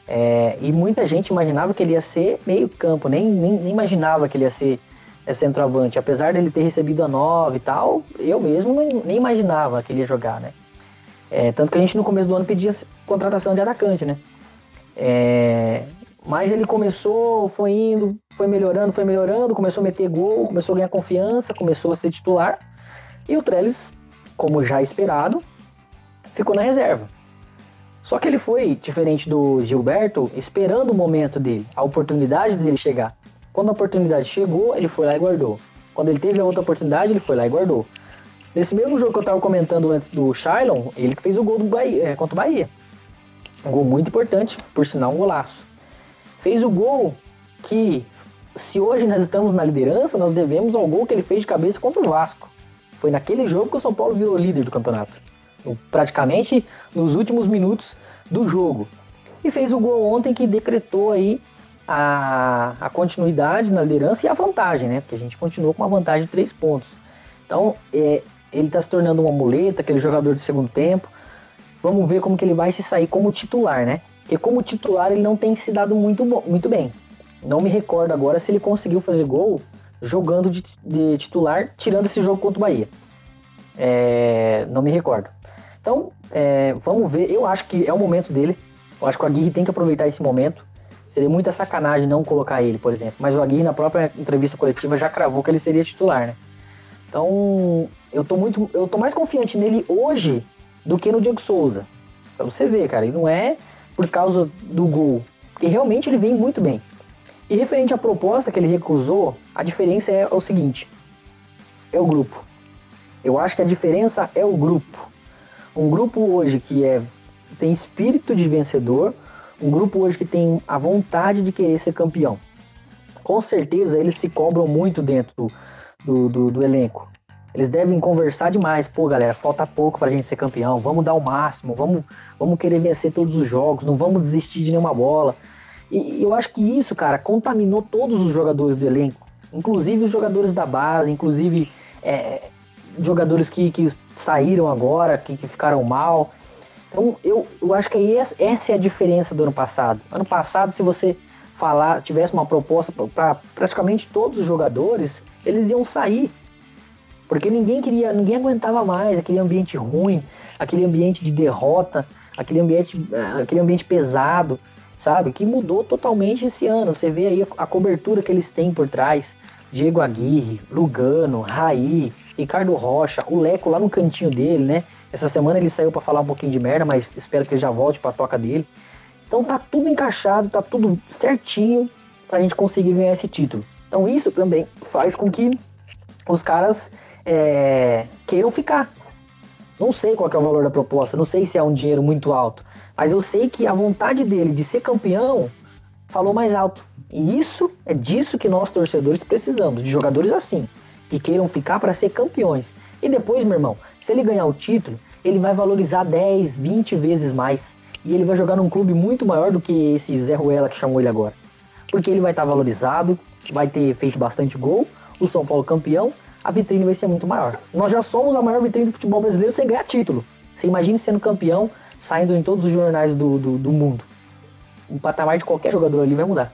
É, e muita gente imaginava que ele ia ser meio campo, nem, nem, nem imaginava que ele ia ser é, centroavante. Apesar dele ter recebido a 9 e tal, eu mesmo nem, nem imaginava que ele ia jogar, né? É, tanto que a gente no começo do ano pedia contratação de atacante, né? É, mas ele começou, foi indo, foi melhorando, foi melhorando, começou a meter gol, começou a ganhar confiança, começou a ser titular. E o Trellis, como já esperado, ficou na reserva. Só que ele foi diferente do Gilberto, esperando o momento dele, a oportunidade dele chegar. Quando a oportunidade chegou, ele foi lá e guardou. Quando ele teve a outra oportunidade, ele foi lá e guardou. Nesse mesmo jogo que eu estava comentando antes do Shailon, ele fez o gol do Bahia, é, contra o Bahia. Um gol muito importante, por sinal um golaço. Fez o gol que, se hoje nós estamos na liderança, nós devemos ao gol que ele fez de cabeça contra o Vasco. Foi naquele jogo que o São Paulo virou líder do campeonato. Praticamente nos últimos minutos do jogo. E fez o gol ontem que decretou aí a, a continuidade na liderança e a vantagem, né? Porque a gente continuou com uma vantagem de três pontos. Então, é, ele está se tornando uma muleta, aquele jogador de segundo tempo. Vamos ver como que ele vai se sair como titular, né? Porque como titular ele não tem se dado muito, muito bem. Não me recordo agora se ele conseguiu fazer gol jogando de, de titular, tirando esse jogo contra o Bahia. É, não me recordo. Então, é, vamos ver. Eu acho que é o momento dele. Eu acho que o Aguirre tem que aproveitar esse momento. Seria muita sacanagem não colocar ele, por exemplo. Mas o Aguirre, na própria entrevista coletiva, já cravou que ele seria titular, né? Então, eu tô muito. Eu tô mais confiante nele hoje do que no Diego Souza. Pra você ver, cara. E não é por causa do gol. Porque realmente ele vem muito bem. E referente à proposta que ele recusou, a diferença é o seguinte: é o grupo. Eu acho que a diferença é o grupo. Um grupo hoje que é, tem espírito de vencedor, um grupo hoje que tem a vontade de querer ser campeão. Com certeza eles se cobram muito dentro do, do, do, elenco. Eles devem conversar demais. Pô, galera, falta pouco pra gente ser campeão. Vamos dar o máximo. Vamos, vamos querer vencer todos os jogos. Não vamos desistir de nenhuma bola. E eu acho que isso, cara, contaminou todos os jogadores do elenco. Inclusive os jogadores da base, inclusive é, jogadores que, que saíram agora, que, que ficaram mal. Então eu, eu acho que essa é a diferença do ano passado. Ano passado, se você falar, tivesse uma proposta para praticamente todos os jogadores, eles iam sair. Porque ninguém queria, ninguém aguentava mais aquele ambiente ruim, aquele ambiente de derrota, aquele ambiente, eh, aquele ambiente pesado, sabe? Que mudou totalmente esse ano. Você vê aí a cobertura que eles têm por trás. Diego Aguirre, Lugano, Raí, Ricardo Rocha, o Leco lá no cantinho dele, né? Essa semana ele saiu para falar um pouquinho de merda, mas espero que ele já volte para a toca dele. Então tá tudo encaixado, tá tudo certinho pra gente conseguir ganhar esse título. Então isso também faz com que os caras é, queiram ficar. Não sei qual é o valor da proposta, não sei se é um dinheiro muito alto, mas eu sei que a vontade dele de ser campeão falou mais alto. E isso é disso que nós torcedores precisamos, de jogadores assim que queiram ficar para ser campeões. E depois, meu irmão, se ele ganhar o título, ele vai valorizar 10, 20 vezes mais. E ele vai jogar num clube muito maior do que esse Zé Ruela que chamou ele agora. Porque ele vai estar tá valorizado, vai ter feito bastante gol, o São Paulo campeão, a vitrine vai ser muito maior. Nós já somos a maior vitrine do futebol brasileiro sem ganhar título. Você imagine sendo campeão, saindo em todos os jornais do, do, do mundo. O patamar de qualquer jogador ali vai mudar.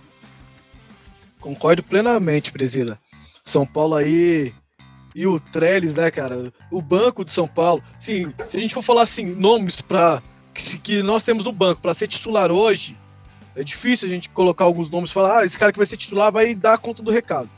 Concordo plenamente, Presida. São Paulo aí e o Trellis, né, cara? O banco de São Paulo. Sim, se a gente for falar assim, nomes para que, que, nós temos no banco para ser titular hoje, é difícil a gente colocar alguns nomes e falar, ah, esse cara que vai ser titular vai dar conta do recado.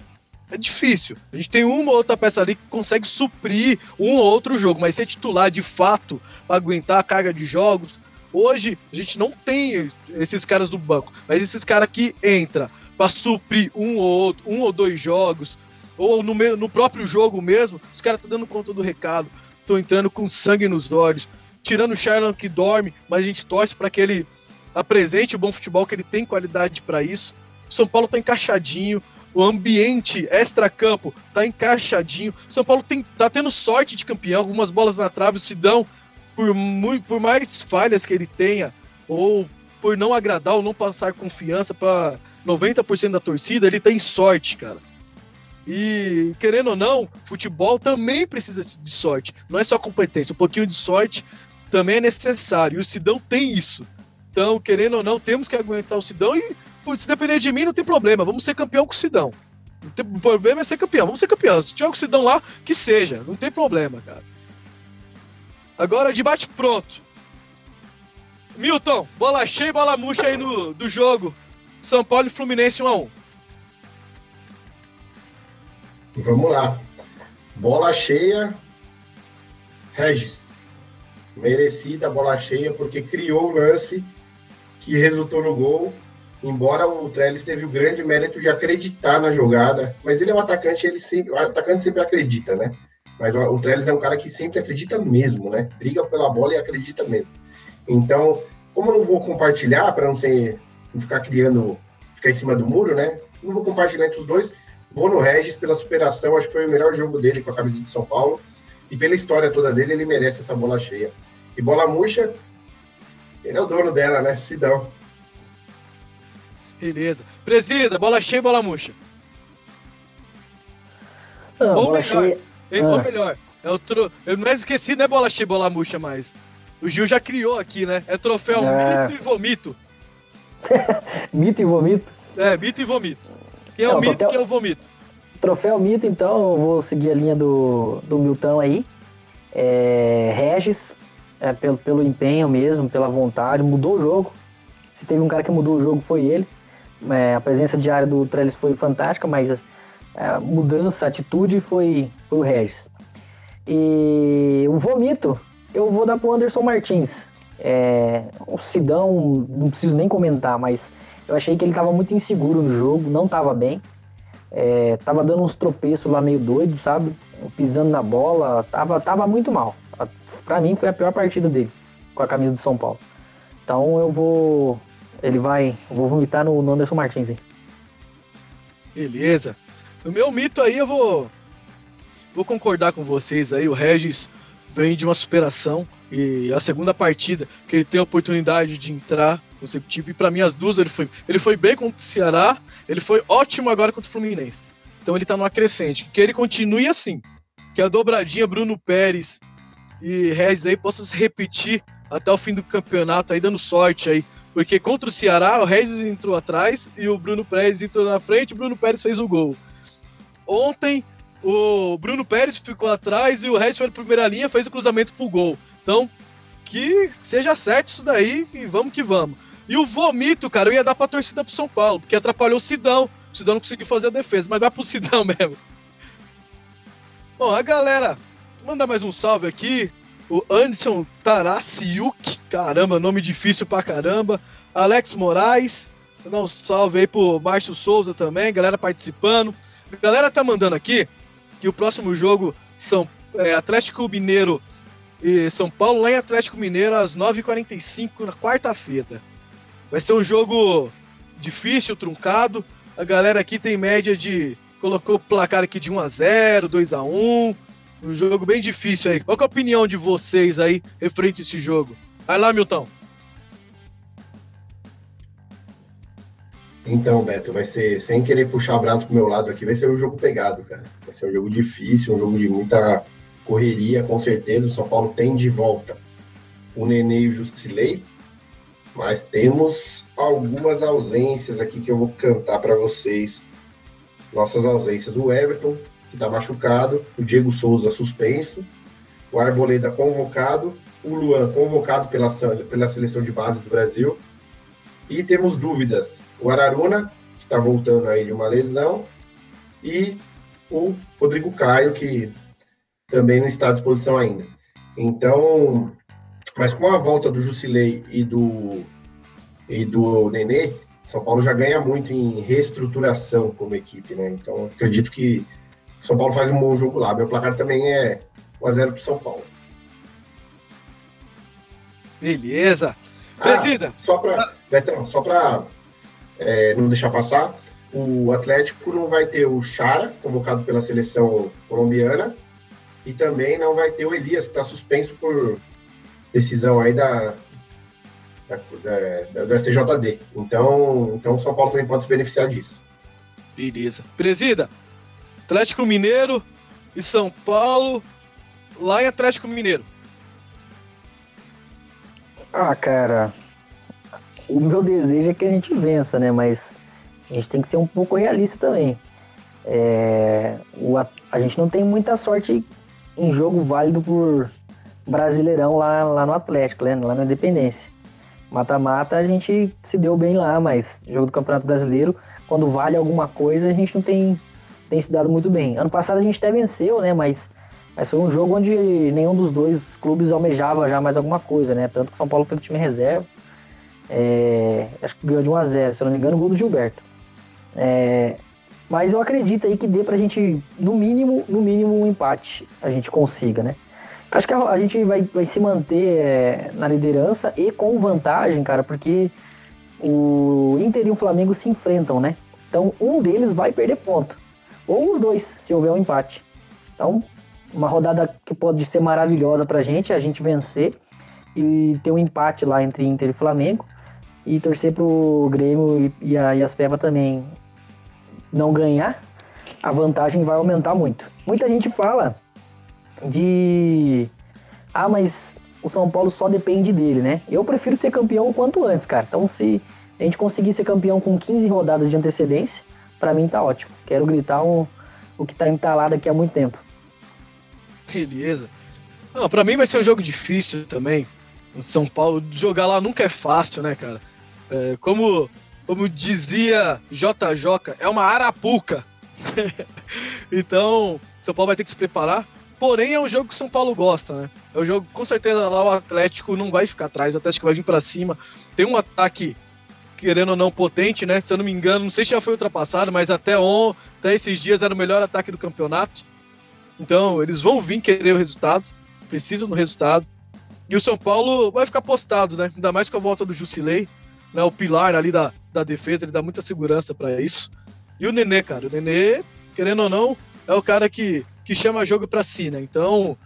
É difícil. A gente tem uma ou outra peça ali que consegue suprir um ou outro jogo, mas ser titular de fato para aguentar a carga de jogos. Hoje a gente não tem esses caras do banco, mas esses caras que entra para suprir um ou outro, um ou dois jogos, ou no, no próprio jogo mesmo, os caras estão dando conta do recado, estão entrando com sangue nos olhos, tirando o Sherlock que dorme, mas a gente torce para que ele apresente o bom futebol, que ele tem qualidade para isso. O São Paulo tá encaixadinho, o ambiente extra-campo tá encaixadinho. São Paulo tem, tá tendo sorte de campeão, algumas bolas na trave se dão por, por mais falhas que ele tenha, ou por não agradar ou não passar confiança para 90% da torcida, ele tem sorte, cara. E querendo ou não, futebol também precisa de sorte. Não é só competência, um pouquinho de sorte também é necessário. E o Sidão tem isso. Então, querendo ou não, temos que aguentar o Sidão e, putz, se depender de mim, não tem problema. Vamos ser campeão com o Sidão. O problema é ser campeão. Vamos ser campeão. Se tiver o Sidão lá, que seja. Não tem problema, cara. Agora, debate pronto. Milton, bola cheia e bola murcha aí no, do jogo. São Paulo e Fluminense 1x1. Vamos lá. Bola cheia. Regis. Merecida bola cheia, porque criou o lance que resultou no gol. Embora o Trellis teve o grande mérito de acreditar na jogada, mas ele é um atacante, ele sempre, o atacante sempre acredita, né? Mas o, o Trellis é um cara que sempre acredita mesmo, né? Briga pela bola e acredita mesmo. Então, como eu não vou compartilhar para não não ficar criando, ficar em cima do muro, né? Não vou compartilhar entre os dois. Vou no Regis pela superação, acho que foi o melhor jogo dele com a camisa de São Paulo. E pela história toda dele, ele merece essa bola cheia. E bola murcha, ele é o dono dela, né? Sidão. Beleza. Presida, bola cheia e bola murcha. Ah, ou bola melhor, cheia. eh, ou Ah. melhor, é o tro... eu não é esqueci, não é bola cheia e bola murcha mais. O Gil já criou aqui, né? É troféu É. mito e vomito. Mito e vomito. É, mito e vomito. Quem é o Não, mito troféu- quem é o vomito? Troféu Mito, então, eu vou seguir a linha do, do Milton aí. É, Regis, é, pelo, pelo empenho mesmo, pela vontade, mudou o jogo. Se teve um cara que mudou o jogo, foi ele. É, a presença diária do Trellis foi fantástica, mas é, a mudança, a atitude foi, foi o Regis. E o Vomito, eu vou dar pro Anderson Martins. É, o Sidão, não preciso nem comentar, mas eu achei que ele estava muito inseguro no jogo, não estava bem. É, tava dando uns tropeços lá meio doido, sabe? Pisando na bola, tava, tava muito mal. A- Pra mim foi a pior partida dele com a camisa do São Paulo. Então eu vou. Ele vai. Eu vou vomitar no, no Anderson Martins aí. Beleza. O meu mito aí eu vou. Vou concordar com vocês aí. O Regis vem de uma superação. E a segunda partida que ele tem a oportunidade de entrar consecutivo. E pra mim, as duas ele foi. Ele foi bem contra o Ceará. Ele foi ótimo agora contra o Fluminense. Então ele tá numa crescente. Que ele continue assim. Que a dobradinha Bruno Pérez e Regis aí possa se repetir até o fim do campeonato aí, dando sorte aí. Porque contra o Ceará, o Regis entrou atrás e o Bruno Pérez entrou na frente o Bruno Pérez fez o gol. Ontem, o Bruno Pérez ficou atrás e o Regis foi na primeira linha fez o cruzamento pro gol. Então, que seja certo isso daí e vamos que vamos. E o vomito, cara, eu ia dar pra torcida pro São Paulo, porque atrapalhou o Sidão. O Sidão não conseguiu fazer a defesa, mas dá pro Sidão mesmo. Bom, a galera, mandar mais um salve aqui. O Anderson Taraciuk, caramba, nome difícil pra caramba. Alex Moraes, vou dar um salve aí pro Márcio Souza também, galera participando. A galera tá mandando aqui que o próximo jogo são é, Atlético Mineiro e São Paulo lá em Atlético Mineiro às 9h45 na quarta-feira. Vai ser um jogo difícil, truncado. A galera aqui tem média de. Colocou o placar aqui de 1x0, 2x1. Um jogo bem difícil aí. Qual é a opinião de vocês aí referente a esse jogo? Vai lá, Milton. Então, Beto, vai ser, sem querer puxar o braço pro meu lado aqui, vai ser um jogo pegado, cara. Vai ser um jogo difícil, um jogo de muita correria, com certeza. O São Paulo tem de volta o Nenê e o Justilei, mas temos algumas ausências aqui que eu vou cantar para vocês. Nossas ausências: o Everton, que está machucado, o Diego Souza suspenso, o Arboleda convocado, o Luan convocado pela, pela seleção de base do Brasil. E temos dúvidas: o Araruna, que está voltando aí de uma lesão, e o Rodrigo Caio, que também não está à disposição ainda. Então, mas com a volta do Jusilei e do, e do Nenê, São Paulo já ganha muito em reestruturação como equipe, né? Então, acredito que São Paulo faz um bom jogo lá. Meu placar também é 1x0 pro São Paulo. Beleza. Presida. Ah, só Betão, só pra é, não deixar passar, o Atlético não vai ter o Chara, convocado pela seleção colombiana, e também não vai ter o Elias, que está suspenso por decisão aí da, da, da, da STJD. Então, então o São Paulo também pode se beneficiar disso. Beleza. Presida, Atlético Mineiro e São Paulo, lá em Atlético Mineiro. Ah, cara, o meu desejo é que a gente vença, né? Mas a gente tem que ser um pouco realista também. É, o, a, a, gente não tem muita sorte em jogo válido por Brasileirão lá, lá no Atlético, né? lá na Independência. Mata-mata a gente se deu bem lá, mas jogo do Campeonato Brasileiro, quando vale alguma coisa, a gente não tem, tem se dado muito bem. Ano passado a gente até venceu, né? Mas, mas foi um jogo onde nenhum dos dois clubes almejava já mais alguma coisa, né? Tanto que São Paulo foi o time reserva. É, acho que ganhou de 1x0, se eu não me engano, o gol do Gilberto. É, mas eu acredito aí que dê pra gente, no mínimo, no mínimo, um empate a gente consiga, né? Acho que a, a gente vai, vai se manter é, na liderança e com vantagem, cara, porque o Inter e o Flamengo se enfrentam, né? Então um deles vai perder ponto. Ou os dois, se houver um empate. Então, uma rodada que pode ser maravilhosa pra gente, a gente vencer e ter um empate lá entre Inter e Flamengo e torcer pro Grêmio e, e, a, também não ganhar, a vantagem vai aumentar muito. Muita gente fala de ah, mas o São Paulo só depende dele, né? Eu prefiro ser campeão o quanto antes, cara. Então, se a gente conseguir ser campeão com 15 rodadas de antecedência, para mim tá ótimo. Quero gritar um, o que tá entalado aqui há muito tempo. Beleza. Não, pra mim vai ser um jogo difícil também. O São Paulo, jogar lá nunca é fácil, né, cara? É, como, como dizia JJ, é uma arapuca. então, São Paulo vai ter que se preparar. Porém, é um jogo que o São Paulo gosta, né? É um jogo, com certeza, lá o Atlético não vai ficar atrás, o Atlético vai vir para cima. Tem um ataque, querendo ou não, potente, né? Se eu não me engano, não sei se já foi ultrapassado, mas até, on, até esses dias era o melhor ataque do campeonato. Então, eles vão vir querer o resultado, precisam do resultado. E o São Paulo vai ficar postado, né? Ainda mais com a volta do Jusilei né, o pilar ali da, da defesa, ele dá muita segurança para isso. E o Nenê, cara, o Nenê, querendo ou não, é o cara que, que chama jogo para si, né? Então,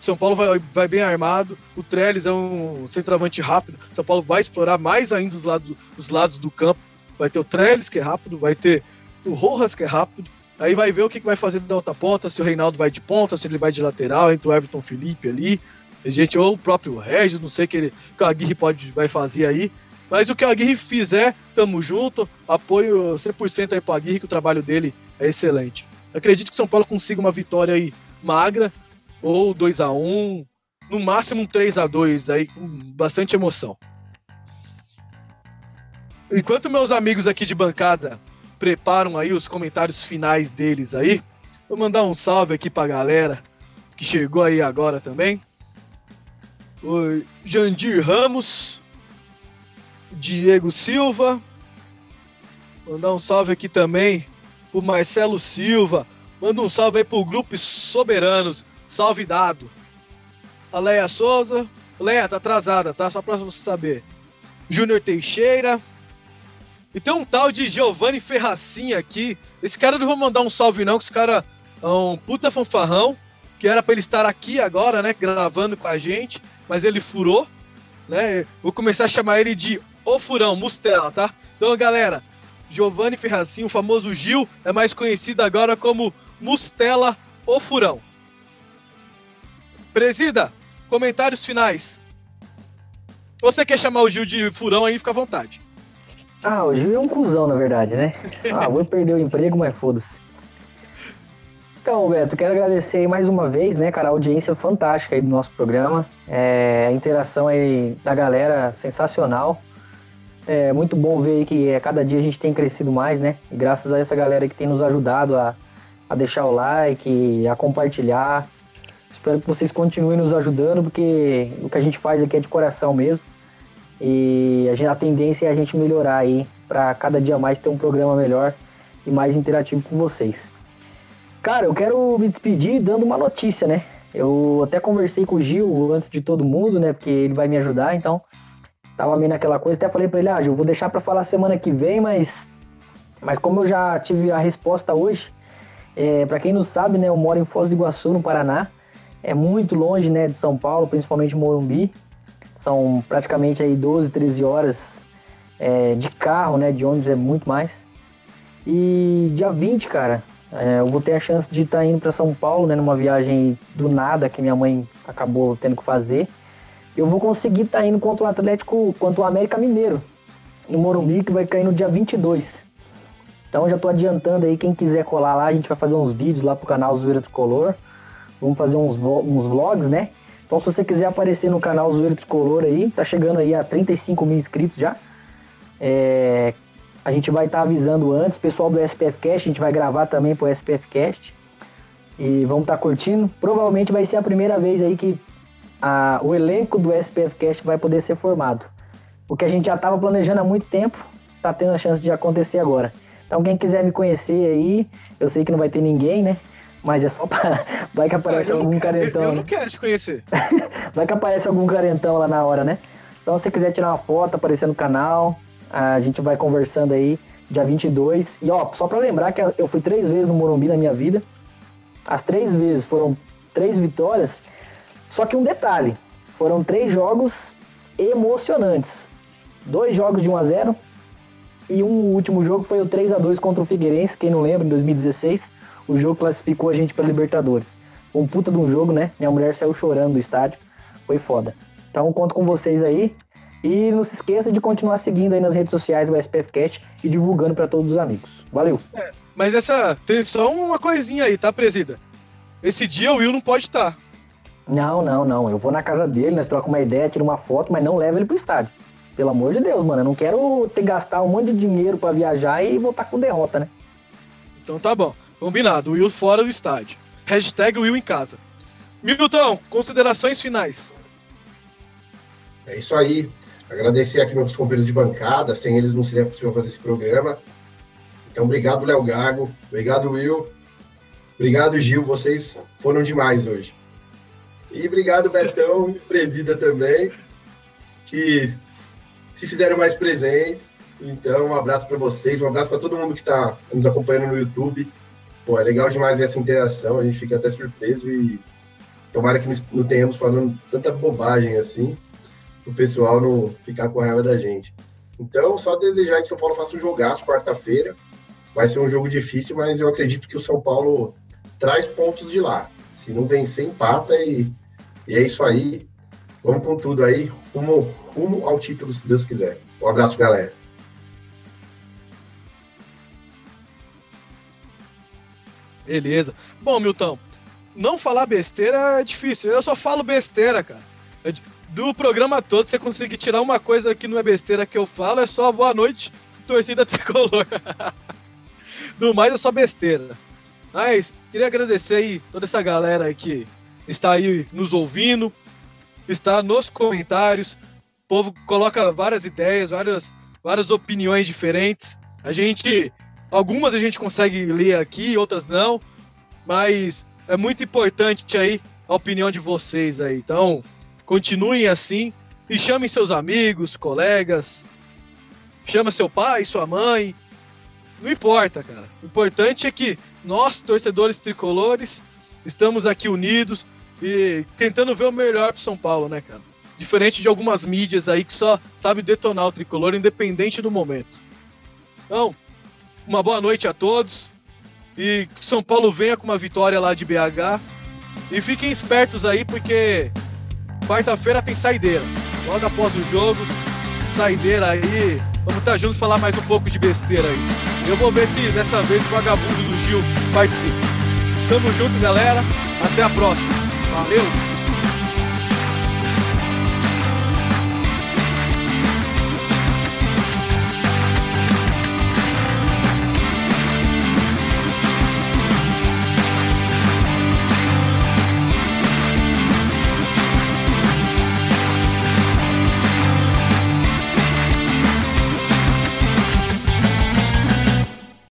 São Paulo vai, vai bem armado, o Trellis é um centroavante rápido, São Paulo vai explorar mais ainda os lados, os lados do campo. Vai ter o Trellis, que é rápido, vai ter o Rojas, que é rápido. Aí vai ver o que vai fazer da outra ponta, se o Reinaldo vai de ponta, se ele vai de lateral, entre o Everton Felipe ali. Gente, ou o próprio Regis, não sei o que, ele, que o Aguirre pode, vai fazer aí. Mas o que o Aguirre fizer, tamo junto. Apoio 100% aí pro Aguirre, que o trabalho dele é excelente. Acredito que São Paulo consiga uma vitória aí magra, ou 2 a 1 no máximo um 3 a 2 aí com bastante emoção. Enquanto meus amigos aqui de bancada preparam aí os comentários finais deles aí, vou mandar um salve aqui pra galera que chegou aí agora também. O Jandir Ramos, Diego Silva. Mandar um salve aqui também pro Marcelo Silva. Manda um salve aí pro Grupo Soberanos. Salve dado. A Leia Souza. Leia, tá atrasada, tá? Só pra você saber. Júnior Teixeira. E tem um tal de Giovanni Ferracin aqui. Esse cara não vou mandar um salve, não, que esse cara é um puta fanfarrão. Que era pra ele estar aqui agora, né? Gravando com a gente. Mas ele furou. Né? Vou começar a chamar ele de o Furão, Mustela, tá? Então, galera, Giovanni Ferracin, o famoso Gil, é mais conhecido agora como Mustela O Furão. Presida, comentários finais. Você quer chamar o Gil de furão aí, fica à vontade. Ah, o Gil é um cuzão, na verdade, né? Ah, vou perder o emprego, mas foda-se. Então, Beto, quero agradecer mais uma vez, né, cara, a audiência fantástica aí do nosso programa. É, a interação aí da galera sensacional. É muito bom ver que é, cada dia a gente tem crescido mais, né? E graças a essa galera que tem nos ajudado a, a deixar o like, a compartilhar. Espero que vocês continuem nos ajudando, porque o que a gente faz aqui é de coração mesmo. E a, gente, a tendência é a gente melhorar aí, para cada dia mais ter um programa melhor e mais interativo com vocês. Cara, eu quero me despedir dando uma notícia, né? Eu até conversei com o Gil antes de todo mundo, né? Porque ele vai me ajudar, então tava meio naquela coisa. Até falei pra ele, ah, Gil, vou deixar pra falar semana que vem, mas, mas como eu já tive a resposta hoje, é, para quem não sabe, né? Eu moro em Foz do Iguaçu, no Paraná. É muito longe, né, de São Paulo, principalmente Morumbi. São praticamente aí 12, 13 horas é, de carro, né? De ônibus é muito mais. E dia 20, cara, é, eu vou ter a chance de estar tá indo para São Paulo, né? Numa viagem do nada que minha mãe acabou tendo que fazer. Eu vou conseguir estar tá indo contra o Atlético, contra o América Mineiro, no Morumbi, que vai cair no dia 22. Então já tô adiantando aí, quem quiser colar lá, a gente vai fazer uns vídeos lá pro canal Zoeira Tricolor. Vamos fazer uns, uns vlogs, né? Então se você quiser aparecer no canal Zoeira Tricolor aí, tá chegando aí a 35 mil inscritos já. É, a gente vai estar tá avisando antes, pessoal do SPF Cast, a gente vai gravar também pro SPF Cast. E vamos estar tá curtindo. Provavelmente vai ser a primeira vez aí que a, o elenco do SPF Cast vai poder ser formado. O que a gente já estava planejando há muito tempo, está tendo a chance de acontecer agora. Então quem quiser me conhecer aí, eu sei que não vai ter ninguém, né? Mas é só para vai que aparece ah, algum quero, carentão. Eu, eu não quero te conhecer. vai que aparece algum carentão lá na hora, né? Então se você quiser tirar uma foto, aparecer no canal, a gente vai conversando aí dia 22. E ó, só para lembrar que eu fui três vezes no Morumbi na minha vida. As três vezes foram três vitórias. Só que um detalhe, foram três jogos emocionantes. Dois jogos de 1 a 0 e um último jogo foi o 3 a 2 contra o Figueirense, quem não lembra, em 2016. O jogo classificou a gente para Libertadores. Um puta de um jogo, né? Minha mulher saiu chorando do estádio. Foi foda. Então conto com vocês aí. E não se esqueça de continuar seguindo aí nas redes sociais o SPFcast e divulgando para todos os amigos. Valeu! É, mas essa tem só uma coisinha aí, tá, presida? Esse dia o Will não pode estar. Não, não, não. Eu vou na casa dele, nós trocamos uma ideia, tiro uma foto, mas não leva ele pro estádio. Pelo amor de Deus, mano. Eu não quero ter gastar um monte de dinheiro para viajar e voltar com derrota, né? Então tá bom. Combinado. Will fora do estádio. Hashtag Will em casa. Milton, considerações finais. É isso aí. Agradecer aqui meus companheiros de bancada, sem eles não seria possível fazer esse programa. Então, obrigado, Léo Gago. Obrigado, Will. Obrigado, Gil. Vocês foram demais hoje. E obrigado, Betão Presida também, que se fizeram mais presentes. Então, um abraço para vocês, um abraço para todo mundo que está nos acompanhando no YouTube. Pô, é legal demais essa interação, a gente fica até surpreso e tomara que não tenhamos falando tanta bobagem assim o pessoal não ficar com raiva da gente. Então, só desejar que o São Paulo faça um jogaço quarta-feira. Vai ser um jogo difícil, mas eu acredito que o São Paulo traz pontos de lá. Se não vencer, empata e, e é isso aí. Vamos com tudo aí, rumo, rumo ao título, se Deus quiser. Um abraço, galera. Beleza. Bom, Milton, não falar besteira é difícil. Eu só falo besteira, cara do programa todo, você conseguir tirar uma coisa que não é besteira que eu falo, é só boa noite, torcida tricolor. do mais é só besteira. Mas queria agradecer aí toda essa galera aí que está aí nos ouvindo, está nos comentários. O povo coloca várias ideias, várias, várias opiniões diferentes. A gente, algumas a gente consegue ler aqui, outras não, mas é muito importante aí a opinião de vocês aí. Então, Continuem assim e chamem seus amigos, colegas, chama seu pai, sua mãe. Não importa, cara. O importante é que nós, torcedores tricolores, estamos aqui unidos e tentando ver o melhor pro São Paulo, né, cara? Diferente de algumas mídias aí que só sabe detonar o tricolor independente do momento. Então, uma boa noite a todos e que São Paulo venha com uma vitória lá de BH. E fiquem espertos aí porque Quarta-feira tem saideira. Logo após o jogo, saideira aí. Vamos estar juntos falar mais um pouco de besteira aí. Eu vou ver se dessa vez o vagabundo do Gil participa. Tamo junto, galera. Até a próxima. Valeu!